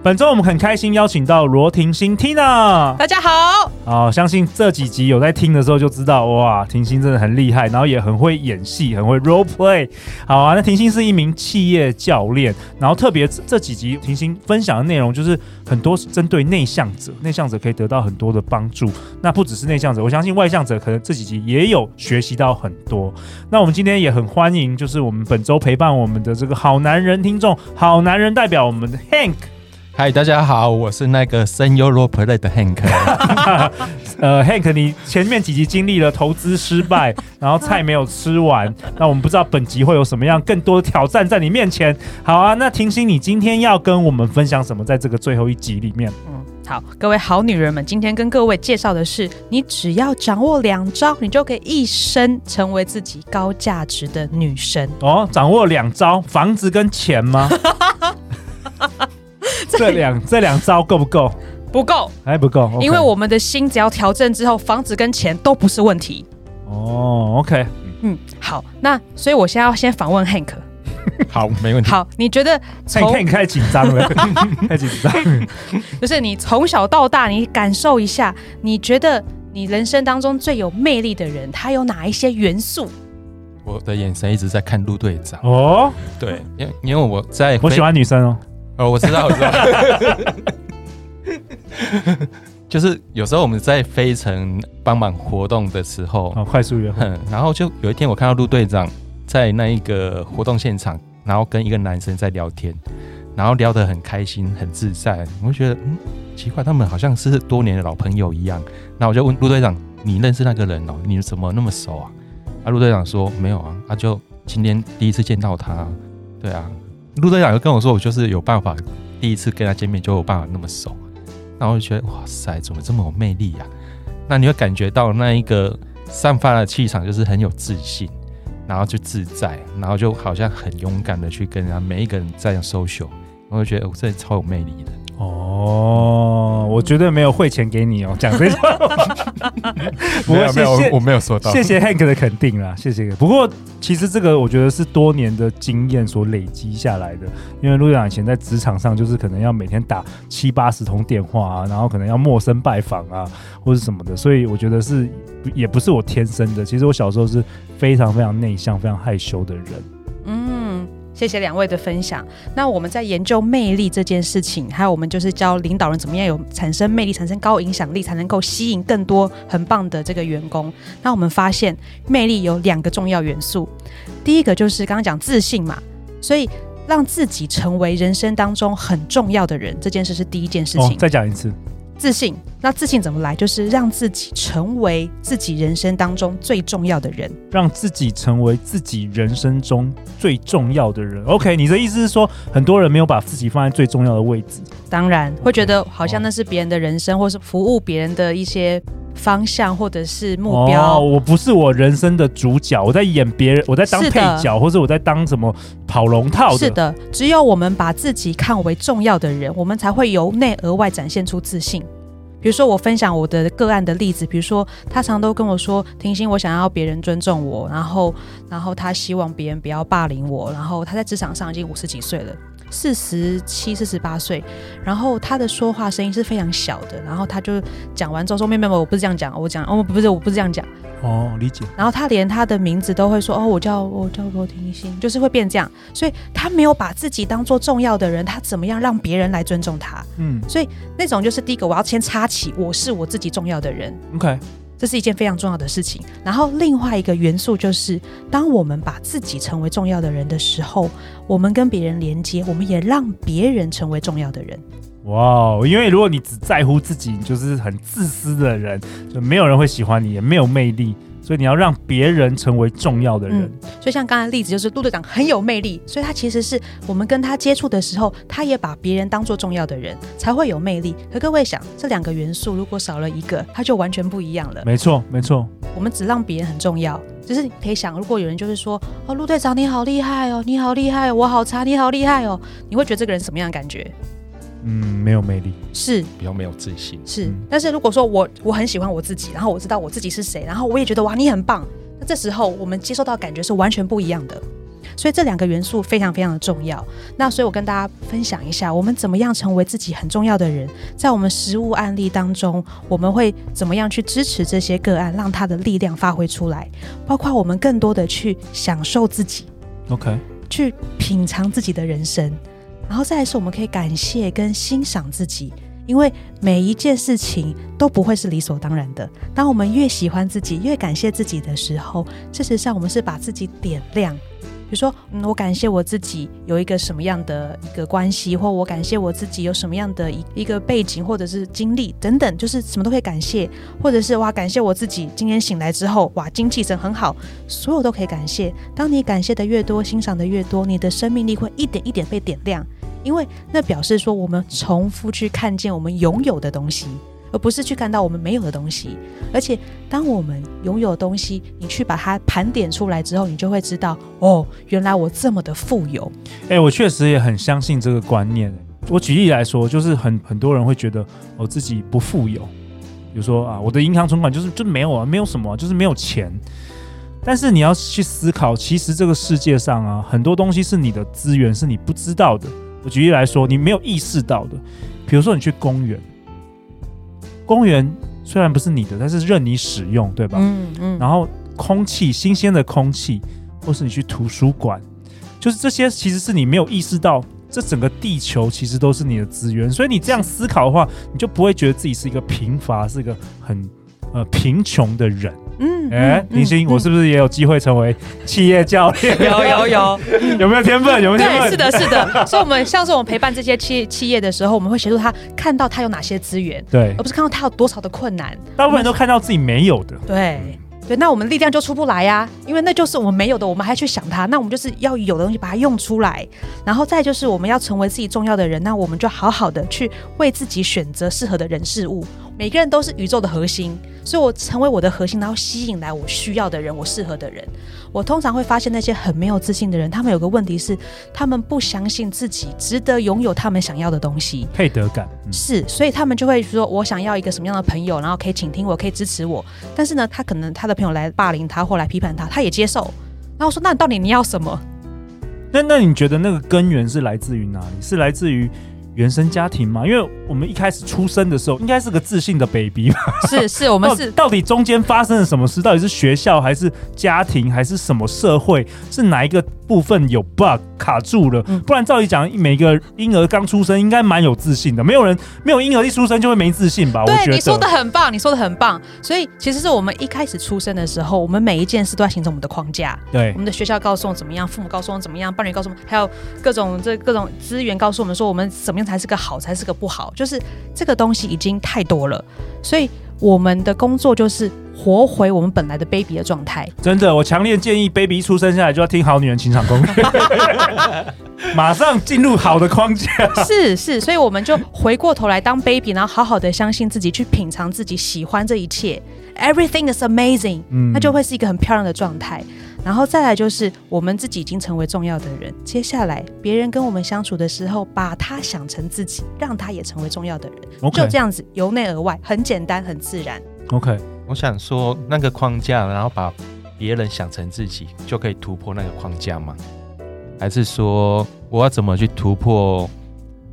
本周我们很开心邀请到罗婷心 Tina，大家好。好，相信这几集有在听的时候就知道，哇，婷心真的很厉害，然后也很会演戏，很会 role play。好啊，那婷心是一名企业教练，然后特别这几集婷心分享的内容就是很多是针对内向者，内向者可以得到很多的帮助。那不只是内向者，我相信外向者可能这几集也有学习到很多。那我们今天也很欢迎，就是我们本周陪伴我们的这个好男人听众，好男人代表我们的 Hank。嗨，大家好，我是那个声优 role play 的 Hank。呃，Hank，你前面几集经历了投资失败，然后菜没有吃完，那我们不知道本集会有什么样更多的挑战在你面前。好啊，那婷心，你今天要跟我们分享什么？在这个最后一集里面，嗯，好，各位好女人们，今天跟各位介绍的是，你只要掌握两招，你就可以一生成为自己高价值的女神。哦，掌握两招，房子跟钱吗？这两这两招够不够？不够，还不够。Okay、因为我们的心只要调整之后，房子跟钱都不是问题。哦，OK，嗯，好，那所以我现在要先访问 Hank。好，没问题。好，你觉得从 Hank 开始紧张了，太紧张。就是你从小到大，你感受一下，你觉得你人生当中最有魅力的人，他有哪一些元素？我的眼神一直在看陆队长。哦，对，因因为我在，我喜欢女生哦。哦，我知道，我知道，就是有时候我们在飞城帮忙活动的时候，哦，快速约会，然后就有一天我看到陆队长在那一个活动现场，然后跟一个男生在聊天，然后聊得很开心，很自在，我就觉得嗯奇怪，他们好像是多年的老朋友一样。那我就问陆队长，你认识那个人哦？你怎么那么熟啊？啊，陆队长说没有啊，他就今天第一次见到他，对啊。陆队长就跟我说，我就是有办法，第一次跟他见面就有办法那么熟，然后我就觉得哇塞，怎么这么有魅力呀？那你会感觉到那一个散发的气场就是很有自信，然后就自在，然后就好像很勇敢的去跟人家每一个人在 social，我就觉得我这超有魅力的。哦，我绝对没有汇钱给你哦，讲这个，不过谢谢没有没有，我没有说到，谢谢 Hank 的肯定啦，谢谢。不过其实这个我觉得是多年的经验所累积下来的，因为陆队长以前在职场上就是可能要每天打七八十通电话啊，然后可能要陌生拜访啊，或是什么的，所以我觉得是也不是我天生的。其实我小时候是非常非常内向、非常害羞的人。谢谢两位的分享。那我们在研究魅力这件事情，还有我们就是教领导人怎么样有产生魅力、产生高影响力，才能够吸引更多很棒的这个员工。那我们发现，魅力有两个重要元素。第一个就是刚刚讲自信嘛，所以让自己成为人生当中很重要的人，这件事是第一件事情。再讲一次。自信，那自信怎么来？就是让自己成为自己人生当中最重要的人，让自己成为自己人生中最重要的人。OK，你的意思是说，很多人没有把自己放在最重要的位置，当然会觉得好像那是别人的人生，或是服务别人的一些方向，或者是目标。哦，我不是我人生的主角，我在演别人，我在当配角，或者我在当什么跑龙套的。是的，只有我们把自己看为重要的人，我们才会由内而外展现出自信。比如说，我分享我的个案的例子，比如说，他常都跟我说：“婷心，我想要别人尊重我，然后，然后他希望别人不要霸凌我，然后他在职场上已经五十几岁了，四十七、四十八岁，然后他的说话声音是非常小的，然后他就讲完之后说：‘妹妹，我不是这样讲，我讲哦，不是，我不是这样讲。’哦，理解。然后他连他的名字都会说：‘哦，我叫我叫罗婷心’，就是会变这样。所以他没有把自己当做重要的人，他怎么样让别人来尊重他？嗯，所以那种就是第一个，我要先插起，我是我自己重要的人。OK，这是一件非常重要的事情。然后另外一个元素就是，当我们把自己成为重要的人的时候，我们跟别人连接，我们也让别人成为重要的人。哇，因为如果你只在乎自己，你就是很自私的人，就没有人会喜欢你，也没有魅力。所以你要让别人成为重要的人。嗯、所以像刚才例子，就是陆队长很有魅力，所以他其实是我们跟他接触的时候，他也把别人当做重要的人，才会有魅力。可各位想，这两个元素如果少了一个，他就完全不一样了。没错，没错。我们只让别人很重要，就是你可以想，如果有人就是说，哦，陆队长你好厉害哦，你好厉害哦，我好差，你好厉害哦，你会觉得这个人什么样的感觉？嗯，没有魅力，是。比较没有自信，是。嗯、但是如果说我我很喜欢我自己，然后我知道我自己是谁，然后我也觉得哇你很棒，那这时候我们接受到感觉是完全不一样的。所以这两个元素非常非常的重要。那所以我跟大家分享一下，我们怎么样成为自己很重要的人，在我们实物案例当中，我们会怎么样去支持这些个案，让他的力量发挥出来，包括我们更多的去享受自己，OK，去品尝自己的人生。然后再来是，我们可以感谢跟欣赏自己，因为每一件事情都不会是理所当然的。当我们越喜欢自己，越感谢自己的时候，事实上我们是把自己点亮。比如说，嗯，我感谢我自己有一个什么样的一个关系，或我感谢我自己有什么样的一一个背景，或者是经历等等，就是什么都可以感谢，或者是哇，感谢我自己今天醒来之后，哇，精气神很好，所有都可以感谢。当你感谢的越多，欣赏的越多，你的生命力会一点一点被点亮。因为那表示说，我们重复去看见我们拥有的东西，而不是去看到我们没有的东西。而且，当我们拥有的东西，你去把它盘点出来之后，你就会知道，哦，原来我这么的富有。哎，我确实也很相信这个观念。我举例来说，就是很很多人会觉得我自己不富有，比如说啊，我的银行存款就是就没有啊，没有什么，就是没有钱。但是你要去思考，其实这个世界上啊，很多东西是你的资源，是你不知道的。我举例来说，你没有意识到的，比如说你去公园，公园虽然不是你的，但是任你使用，对吧？嗯嗯。然后空气，新鲜的空气，或是你去图书馆，就是这些，其实是你没有意识到，这整个地球其实都是你的资源。所以你这样思考的话，你就不会觉得自己是一个贫乏，是一个很呃贫穷的人。嗯，哎，明星，我是不是也有机会成为企业教练？有 有有，有没有天分？有没有天分？对，是的，是的。所以，我们像是我们陪伴这些企企业的时候，我们会协助他看到他有哪些资源，对，而不是看到他有多少的困难。大部分人都看到自己没有的，对对。那我们力量就出不来呀，因为那就是我们没有的，我们还去想它。那我们就是要有的东西把它用出来，然后再就是我们要成为自己重要的人，那我们就好好的去为自己选择适合的人事物。每个人都是宇宙的核心，所以我成为我的核心，然后吸引来我需要的人，我适合的人。我通常会发现那些很没有自信的人，他们有个问题是，他们不相信自己值得拥有他们想要的东西，配得感、嗯、是，所以他们就会说，我想要一个什么样的朋友，然后可以倾听我，可以支持我。但是呢，他可能他的朋友来霸凌他或来批判他，他也接受。然后说，那你到底你要什么？那那你觉得那个根源是来自于哪里？是来自于？原生家庭嘛，因为我们一开始出生的时候，应该是个自信的 baby 吧。是是，我们是到底中间发生了什么事？到底是学校还是家庭还是什么社会？是哪一个部分有 bug 卡住了？不然照理讲，每个婴儿刚出生应该蛮有自信的。没有人没有婴儿一出生就会没自信吧？对，我觉得你说的很棒，你说的很棒。所以其实是我们一开始出生的时候，我们每一件事都在形成我们的框架。对，我们的学校告诉我们怎么样，父母告诉我们怎么样，伴侣告诉我们，还有各种这各种资源告诉我们说我们怎么样才是个好，才是个不好。就是这个东西已经太多了，所以我们的工作就是。活回我们本来的 baby 的状态，真的，我强烈建议 baby 一出生下来就要听好女人情场攻略，马上进入好的框架。是是，所以我们就回过头来当 baby，然后好好的相信自己，去品尝自己，喜欢这一切，everything is amazing，嗯，那就会是一个很漂亮的状态。然后再来就是我们自己已经成为重要的人，接下来别人跟我们相处的时候，把他想成自己，让他也成为重要的人，Okay. 就这样子由内而外，很简单，很自然。OK。我想说，那个框架，然后把别人想成自己，就可以突破那个框架吗？还是说，我要怎么去突破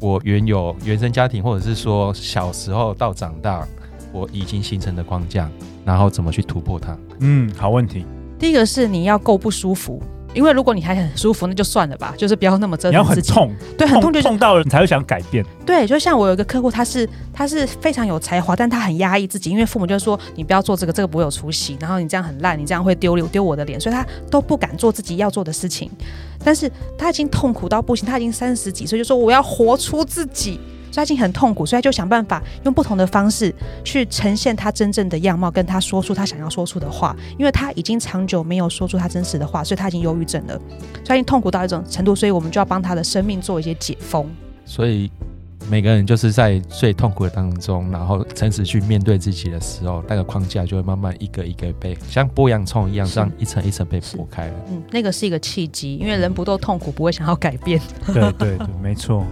我原有原生家庭，或者是说小时候到长大我已经形成的框架，然后怎么去突破它？嗯，好问题。第一个是你要够不舒服。因为如果你还很舒服，那就算了吧，就是不要那么折腾自己。你要很痛，对，很痛就痛到了，你才会想改变。对，就像我有一个客户，他是他是非常有才华，但他很压抑自己，因为父母就说你不要做这个，这个不会有出息，然后你这样很烂，你这样会丢丢我的脸，所以他都不敢做自己要做的事情。但是他已经痛苦到不行，他已经三十几岁，就说我要活出自己。所以他已经很痛苦，所以他就想办法用不同的方式去呈现他真正的样貌，跟他说出他想要说出的话。因为他已经长久没有说出他真实的话，所以他已经忧郁症了，所以他已经痛苦到一种程度，所以我们就要帮他的生命做一些解封。所以。每个人就是在最痛苦的当中，然后诚实去面对自己的时候，那个框架就会慢慢一个一个被像剥洋葱一样，这样一层一层被剥开了。嗯，那个是一个契机，因为人不都痛苦，不会想要改变。对对对，没错。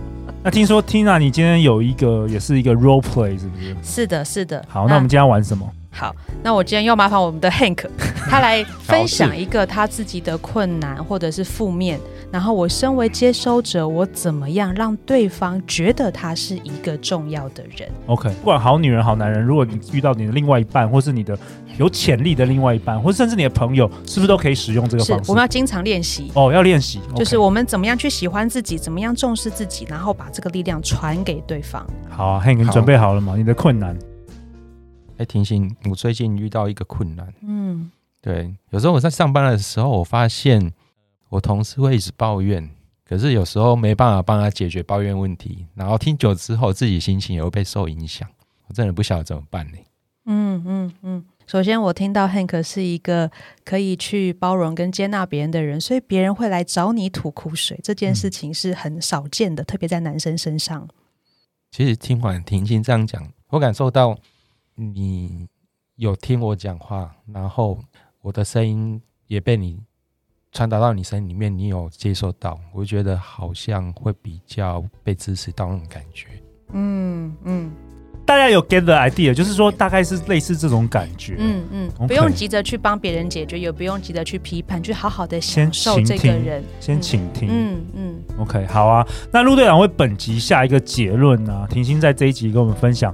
那听说 Tina，你今天有一个也是一个 role play，是不是？是的，是的。好，那我们今天要玩什么？好，那我今天要麻烦我们的 Hank，他来分享一个他自己的困难或者是负面，然后我身为接收者，我怎么样让对方觉得他是一个重要的人？OK，不管好女人好男人，如果你遇到你的另外一半，或是你的有潜力的另外一半，或甚至你的朋友，是不是都可以使用这个方式？我们要经常练习哦，要练习，就是我们怎么样去喜欢自己，怎么样重视自己，然后把这个力量传给对方。好啊，Hank，你准备好了吗？你的困难。哎，婷欣，我最近遇到一个困难。嗯，对，有时候我在上班的时候，我发现我同事会一直抱怨，可是有时候没办法帮他解决抱怨问题，然后听久之后，自己心情也会被受影响。我真的不晓得怎么办呢？嗯嗯嗯。首先，我听到 Hank 是一个可以去包容跟接纳别人的人，所以别人会来找你吐苦水，这件事情是很少见的，嗯、特别在男生身上。其实听完婷欣这样讲，我感受到。你有听我讲话，然后我的声音也被你传达到你声音里面，你有接受到，我觉得好像会比较被支持到那种感觉。嗯嗯，大家有 get the idea，就是说大概是类似这种感觉。嗯嗯，Okay. 不用急着去帮别人解决，也不用急着去批判，去好好的享受这个人，先倾听。嗯嗯，OK，好啊。那陆队长为本集下一个结论呢、啊？婷心在这一集跟我们分享。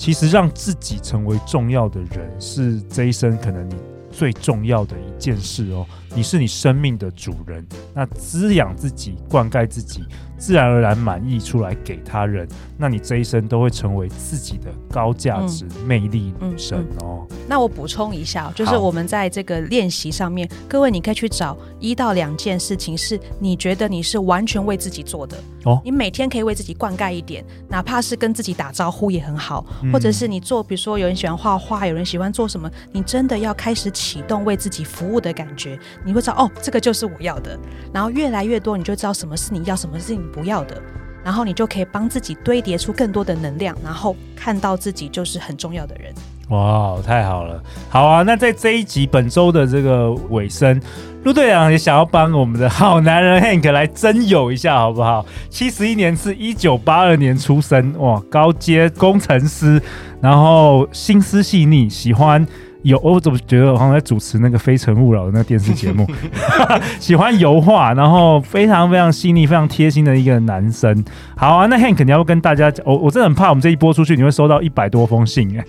其实让自己成为重要的人，是这一生可能你最重要的一件事哦。你是你生命的主人，那滋养自己、灌溉自己，自然而然满意出来给他人，那你这一生都会成为自己的高价值、嗯、魅力女神哦。嗯嗯、那我补充一下，就是我们在这个练习上面，各位你可以去找一到两件事情，是你觉得你是完全为自己做的哦。你每天可以为自己灌溉一点，哪怕是跟自己打招呼也很好，嗯、或者是你做，比如说有人喜欢画画，有人喜欢做什么，你真的要开始启动为自己服务的感觉，你会知道哦，这个就是我要的。然后越来越多，你就知道什么是你要，什么是你不要的，然后你就可以帮自己堆叠出更多的能量，然后看到自己就是很重要的人。哇，太好了！好啊，那在这一集本周的这个尾声，陆队长也想要帮我们的好男人 Hank 来征友一下，好不好？七十一年是，一九八二年出生，哇，高阶工程师，然后心思细腻，喜欢。有，我怎么觉得我好像在主持那个《非诚勿扰》的那个电视节目？喜欢油画，然后非常非常细腻、非常贴心的一个男生。好啊，那 Hank 你要不跟大家讲，我我真的很怕我们这一播出去，你会收到一百多封信哎。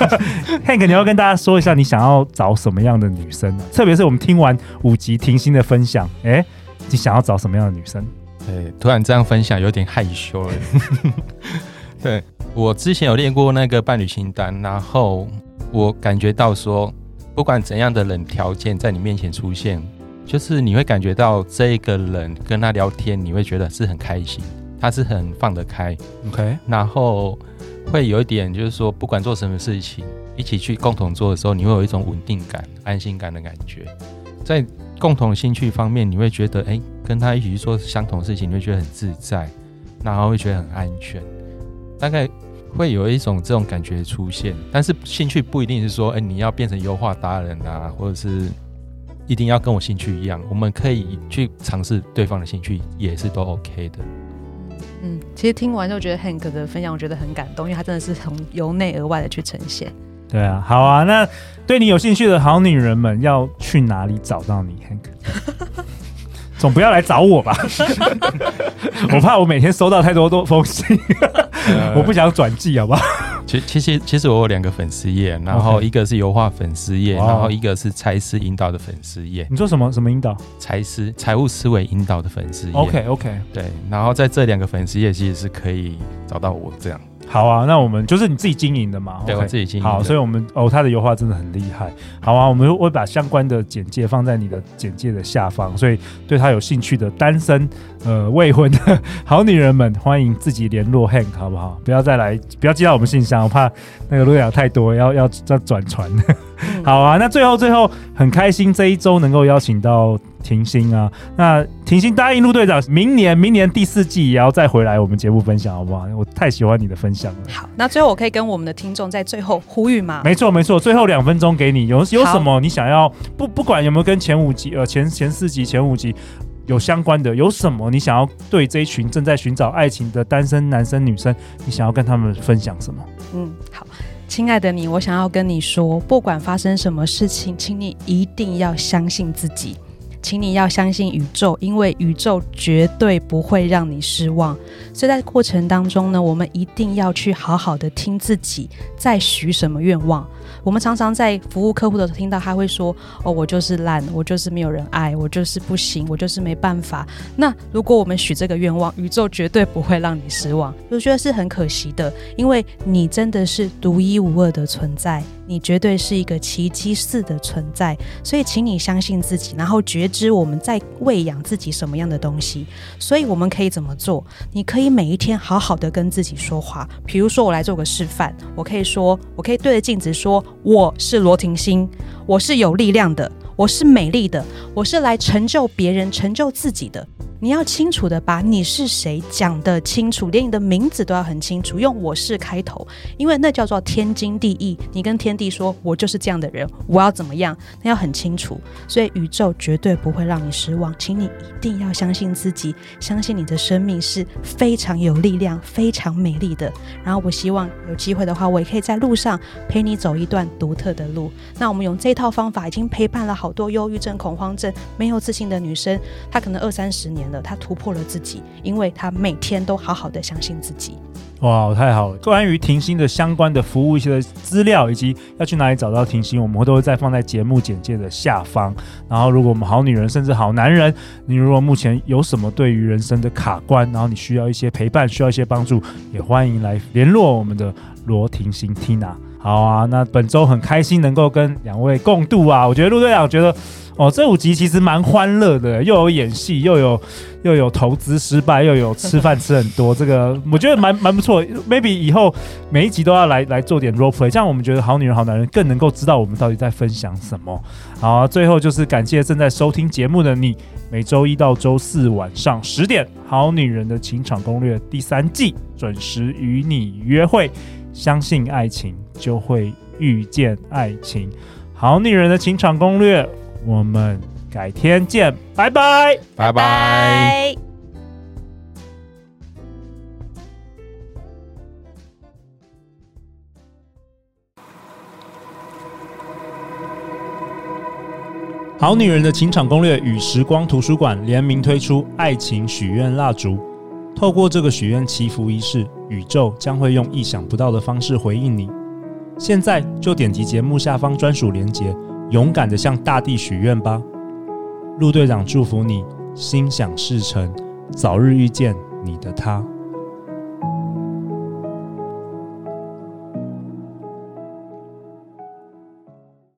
Hank 你要跟大家说一下，你想要找什么样的女生呢？特别是我们听完五集婷心的分享，哎、欸，你想要找什么样的女生？对，突然这样分享有点害羞了。对，我之前有练过那个伴侣清单，然后。我感觉到说，不管怎样的人条件在你面前出现，就是你会感觉到这一个人跟他聊天，你会觉得是很开心，他是很放得开，OK，然后会有一点就是说，不管做什么事情，一起去共同做的时候，你会有一种稳定感、安心感的感觉。在共同兴趣方面，你会觉得，哎，跟他一起去做相同的事情，你会觉得很自在，然后会觉得很安全，大概。会有一种这种感觉出现，但是兴趣不一定是说，哎，你要变成油画达人啊，或者是一定要跟我兴趣一样。我们可以去尝试对方的兴趣，也是都 OK 的。嗯，其实听完就觉得 Hank 的分享，我觉得很感动，因为他真的是从由内而外的去呈现。对啊，好啊，那对你有兴趣的好女人们要去哪里找到你，Hank？总不要来找我吧，我怕我每天收到太多多封信。我不想转寄，好不好？其其实其实我有两个粉丝页，然后一个是油画粉丝页然后一个是财师引导的粉丝页。你说什么什么引导？财师财务思维引导的粉丝页。OK OK，对，然后在这两个粉丝页其实是可以找到我这样。好啊，那我们就是你自己经营的嘛？对自己经营。好，所以我们哦，他的油画真的很厉害。好啊，我们会把相关的简介放在你的简介的下方，所以对他有兴趣的单身呃未婚的 好女人们，欢迎自己联络 Hank 好不好？不要再来，不要寄到我们信箱，我怕那个路亚太多，要要再转传。好啊，那最后最后很开心这一周能够邀请到。婷心啊，那婷心答应陆队长，明年明年第四季也要再回来我们节目分享，好不好？我太喜欢你的分享了。好，那最后我可以跟我们的听众在最后呼吁吗？没错没错，最后两分钟给你，有有什么你想要不不管有没有跟前五集呃前前四集前五集有相关的，有什么你想要对这一群正在寻找爱情的单身男生女生，你想要跟他们分享什么？嗯，好，亲爱的你，我想要跟你说，不管发生什么事情，请你一定要相信自己。请你要相信宇宙，因为宇宙绝对不会让你失望。所以在过程当中呢，我们一定要去好好的听自己在许什么愿望。我们常常在服务客户的时候听到他会说：“哦，我就是烂，我就是没有人爱，我就是不行，我就是没办法。”那如果我们许这个愿望，宇宙绝对不会让你失望。我觉得是很可惜的，因为你真的是独一无二的存在。你绝对是一个奇迹似的存在，所以请你相信自己，然后觉知我们在喂养自己什么样的东西。所以我们可以怎么做？你可以每一天好好的跟自己说话。比如说，我来做个示范，我可以说，我可以对着镜子说：“我是罗婷心，我是有力量的，我是美丽的，我是来成就别人、成就自己的。”你要清楚的把你是谁讲得清楚，连你的名字都要很清楚，用“我是”开头，因为那叫做天经地义。你跟天地说：“我就是这样的人，我要怎么样？”那要很清楚。所以宇宙绝对不会让你失望，请你一定要相信自己，相信你的生命是非常有力量、非常美丽的。然后我希望有机会的话，我也可以在路上陪你走一段独特的路。那我们用这套方法，已经陪伴了好多忧郁症、恐慌症、没有自信的女生，她可能二三十年他突破了自己，因为他每天都好好的相信自己。哇，太好了！关于婷心的相关的服务一些资料，以及要去哪里找到婷心，我们都会再放在节目简介的下方。然后，如果我们好女人甚至好男人，你如果目前有什么对于人生的卡关，然后你需要一些陪伴，需要一些帮助，也欢迎来联络我们的罗婷心 Tina。好啊，那本周很开心能够跟两位共度啊，我觉得陆队长觉得。哦，这五集其实蛮欢乐的，又有演戏，又有又有投资失败，又有吃饭吃很多，这个我觉得蛮蛮不错。Maybe 以后每一集都要来来做点 role play，这样我们觉得好女人好男人更能够知道我们到底在分享什么。好，最后就是感谢正在收听节目的你，每周一到周四晚上十点，《好女人的情场攻略》第三季准时与你约会，相信爱情就会遇见爱情，《好女人的情场攻略》。我们改天见，拜拜，拜拜。好女人的情场攻略与时光图书馆联名推出爱情许愿蜡烛，透过这个许愿祈福仪式，宇宙将会用意想不到的方式回应你。现在就点击节目下方专属链接。勇敢的向大地许愿吧，陆队长祝福你心想事成，早日遇见你的他。